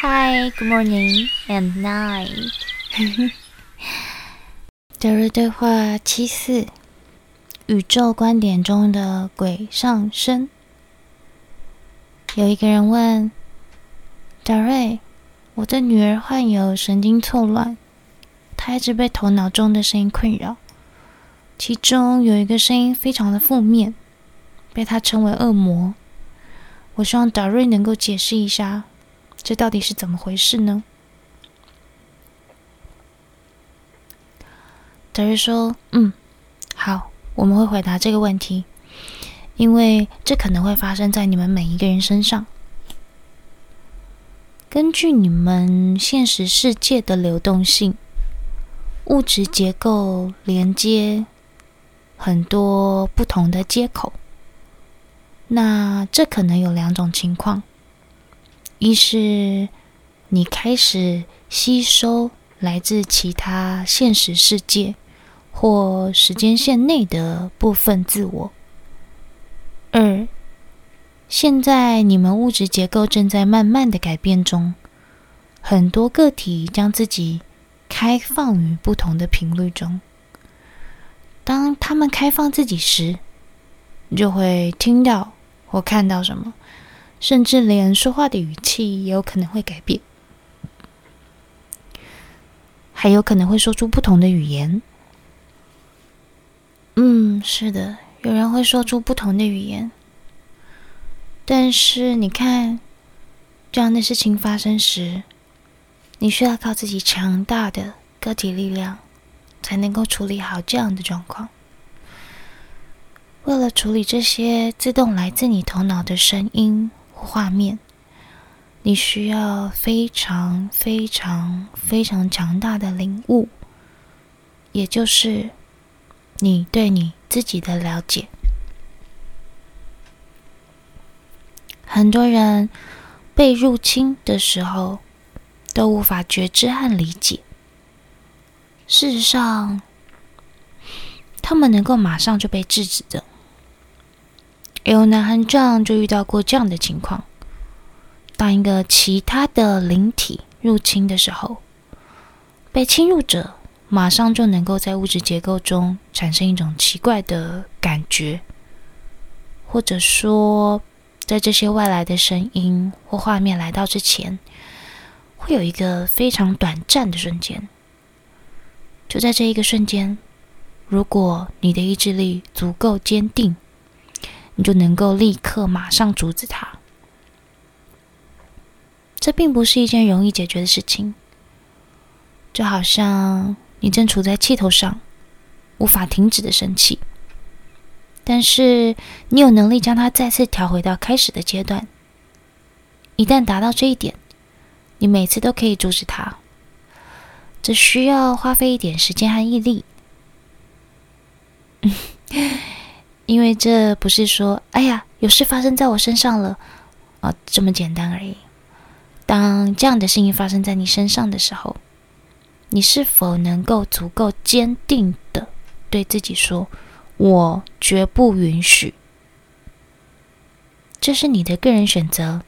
Hi, good morning and night。德瑞对话七四：宇宙观点中的鬼上身。有一个人问德瑞：“我的女儿患有神经错乱，她一直被头脑中的声音困扰，其中有一个声音非常的负面，被她称为恶魔。我希望达瑞能够解释一下。”这到底是怎么回事呢？德瑞说：“嗯，好，我们会回答这个问题，因为这可能会发生在你们每一个人身上。根据你们现实世界的流动性，物质结构连接很多不同的接口，那这可能有两种情况。”一是你开始吸收来自其他现实世界或时间线内的部分自我；二，现在你们物质结构正在慢慢的改变中，很多个体将自己开放于不同的频率中。当他们开放自己时，就会听到我看到什么。甚至连说话的语气也有可能会改变，还有可能会说出不同的语言。嗯，是的，有人会说出不同的语言。但是你看，这样的事情发生时，你需要靠自己强大的个体力量，才能够处理好这样的状况。为了处理这些自动来自你头脑的声音或。画面，你需要非常非常非常强大的领悟，也就是你对你自己的了解。很多人被入侵的时候都无法觉知和理解，事实上，他们能够马上就被制止的。有男和丈就遇到过这样的情况：当一个其他的灵体入侵的时候，被侵入者马上就能够在物质结构中产生一种奇怪的感觉，或者说，在这些外来的声音或画面来到之前，会有一个非常短暂的瞬间。就在这一个瞬间，如果你的意志力足够坚定，你就能够立刻马上阻止它。这并不是一件容易解决的事情，就好像你正处在气头上，无法停止的生气，但是你有能力将它再次调回到开始的阶段。一旦达到这一点，你每次都可以阻止它。这需要花费一点时间和毅力。因为这不是说“哎呀，有事发生在我身上了”啊，这么简单而已。当这样的事情发生在你身上的时候，你是否能够足够坚定的对自己说：“我绝不允许。”这是你的个人选择，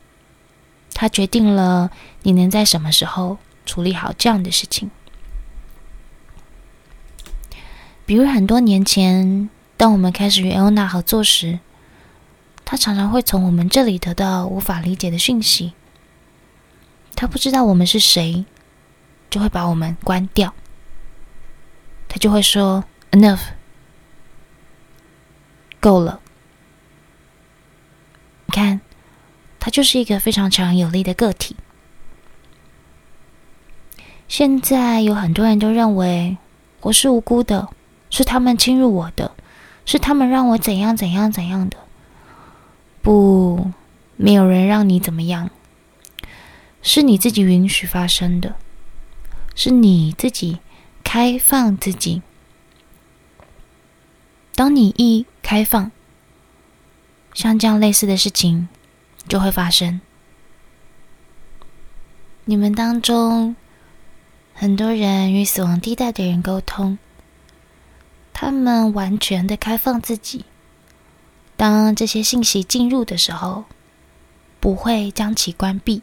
它决定了你能在什么时候处理好这样的事情。比如很多年前。当我们开始与艾欧娜合作时，她常常会从我们这里得到无法理解的讯息。她不知道我们是谁，就会把我们关掉。她就会说：“Enough，够了。”你看，她就是一个非常强有力的个体。现在有很多人都认为我是无辜的，是他们侵入我的。是他们让我怎样怎样怎样的？不，没有人让你怎么样，是你自己允许发生的，是你自己开放自己。当你一开放，像这样类似的事情就会发生。你们当中很多人与死亡地带的人沟通。他们完全的开放自己。当这些信息进入的时候，不会将其关闭，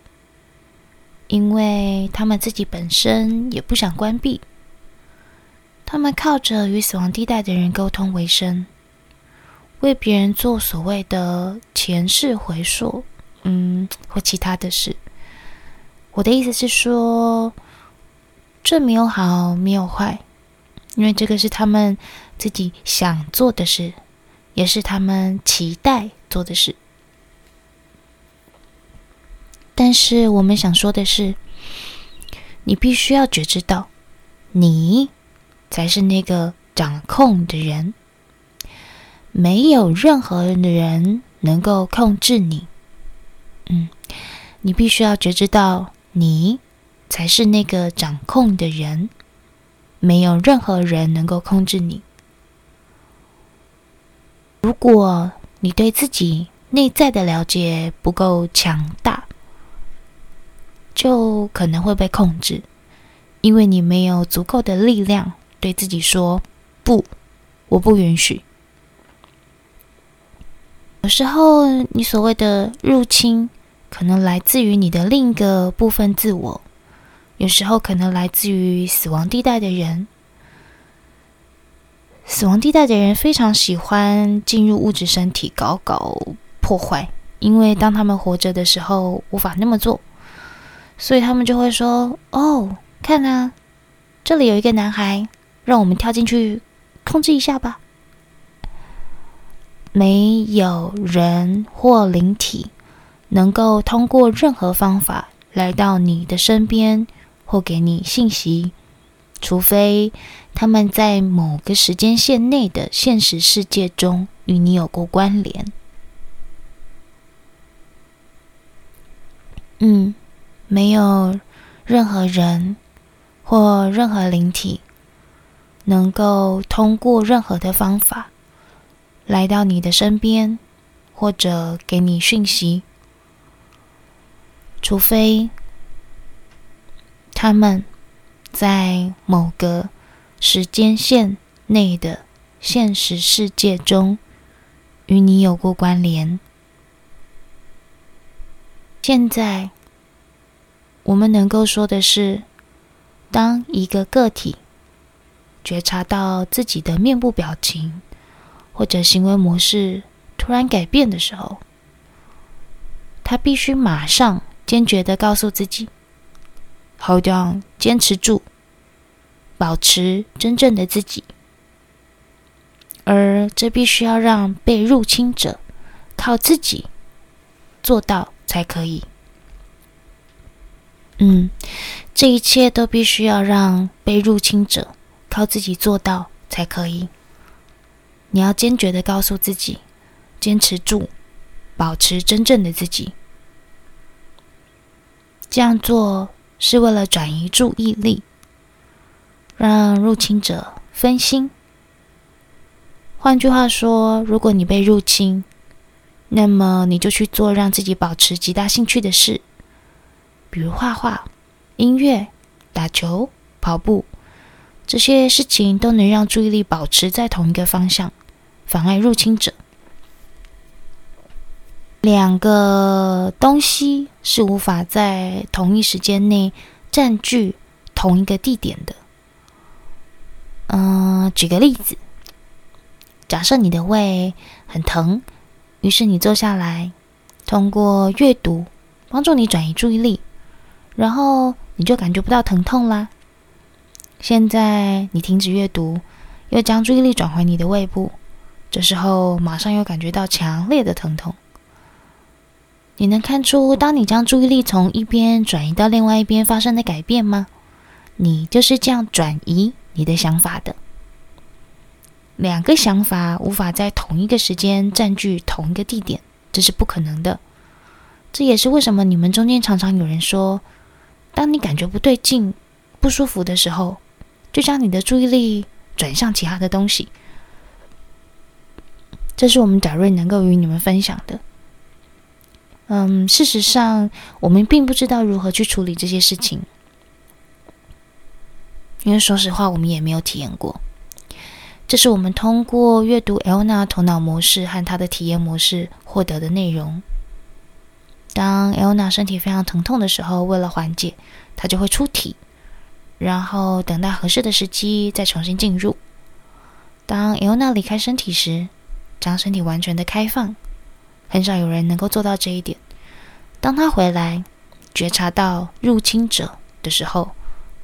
因为他们自己本身也不想关闭。他们靠着与死亡地带的人沟通为生，为别人做所谓的前世回溯，嗯，或其他的事。我的意思是说，这没有好，没有坏，因为这个是他们自己想做的事，也是他们期待做的事。但是我们想说的是，你必须要觉知到，你。才是那个掌控的人，没有任何人能够控制你。嗯，你必须要觉知到，你才是那个掌控的人，没有任何人能够控制你。如果你对自己内在的了解不够强大，就可能会被控制，因为你没有足够的力量。对自己说：“不，我不允许。”有时候，你所谓的入侵，可能来自于你的另一个部分自我；有时候，可能来自于死亡地带的人。死亡地带的人非常喜欢进入物质身体搞搞破坏，因为当他们活着的时候无法那么做，所以他们就会说：“哦，看啊，这里有一个男孩。”让我们跳进去控制一下吧。没有人或灵体能够通过任何方法来到你的身边或给你信息，除非他们在某个时间线内的现实世界中与你有过关联。嗯，没有任何人或任何灵体。能够通过任何的方法来到你的身边，或者给你讯息，除非他们在某个时间线内的现实世界中与你有过关联。现在我们能够说的是，当一个个体。觉察到自己的面部表情或者行为模式突然改变的时候，他必须马上坚决的告诉自己：“Hold on，坚持住，保持真正的自己。”而这必须要让被入侵者靠自己做到才可以。嗯，这一切都必须要让被入侵者。靠自己做到才可以。你要坚决的告诉自己，坚持住，保持真正的自己。这样做是为了转移注意力，让入侵者分心。换句话说，如果你被入侵，那么你就去做让自己保持极大兴趣的事，比如画画、音乐、打球、跑步。这些事情都能让注意力保持在同一个方向，妨碍入侵者。两个东西是无法在同一时间内占据同一个地点的。嗯，举个例子，假设你的胃很疼，于是你坐下来，通过阅读帮助你转移注意力，然后你就感觉不到疼痛啦。现在你停止阅读，又将注意力转回你的胃部，这时候马上又感觉到强烈的疼痛。你能看出，当你将注意力从一边转移到另外一边发生的改变吗？你就是这样转移你的想法的。两个想法无法在同一个时间占据同一个地点，这是不可能的。这也是为什么你们中间常常有人说，当你感觉不对劲、不舒服的时候，就将你的注意力转向其他的东西，这是我们贾瑞能够与你们分享的。嗯，事实上，我们并不知道如何去处理这些事情，因为说实话，我们也没有体验过。这是我们通过阅读艾欧娜头脑模式和她的体验模式获得的内容。当 Elna 身体非常疼痛的时候，为了缓解，她就会出体，然后等待合适的时机再重新进入。当 Elna 离开身体时，将身体完全的开放，很少有人能够做到这一点。当他回来，觉察到入侵者的时候，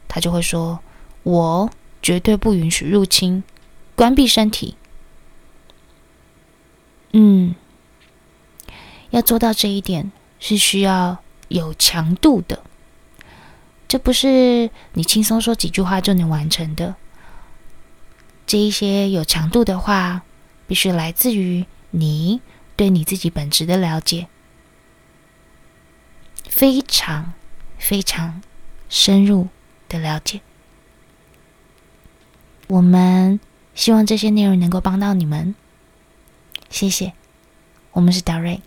他就会说：“我绝对不允许入侵，关闭身体。”嗯，要做到这一点是需要有强度的，这不是你轻松说几句话就能完成的。这一些有强度的话，必须来自于你对你自己本质的了解，非常非常深入的了解。我们希望这些内容能够帮到你们，谢谢。我们是达瑞。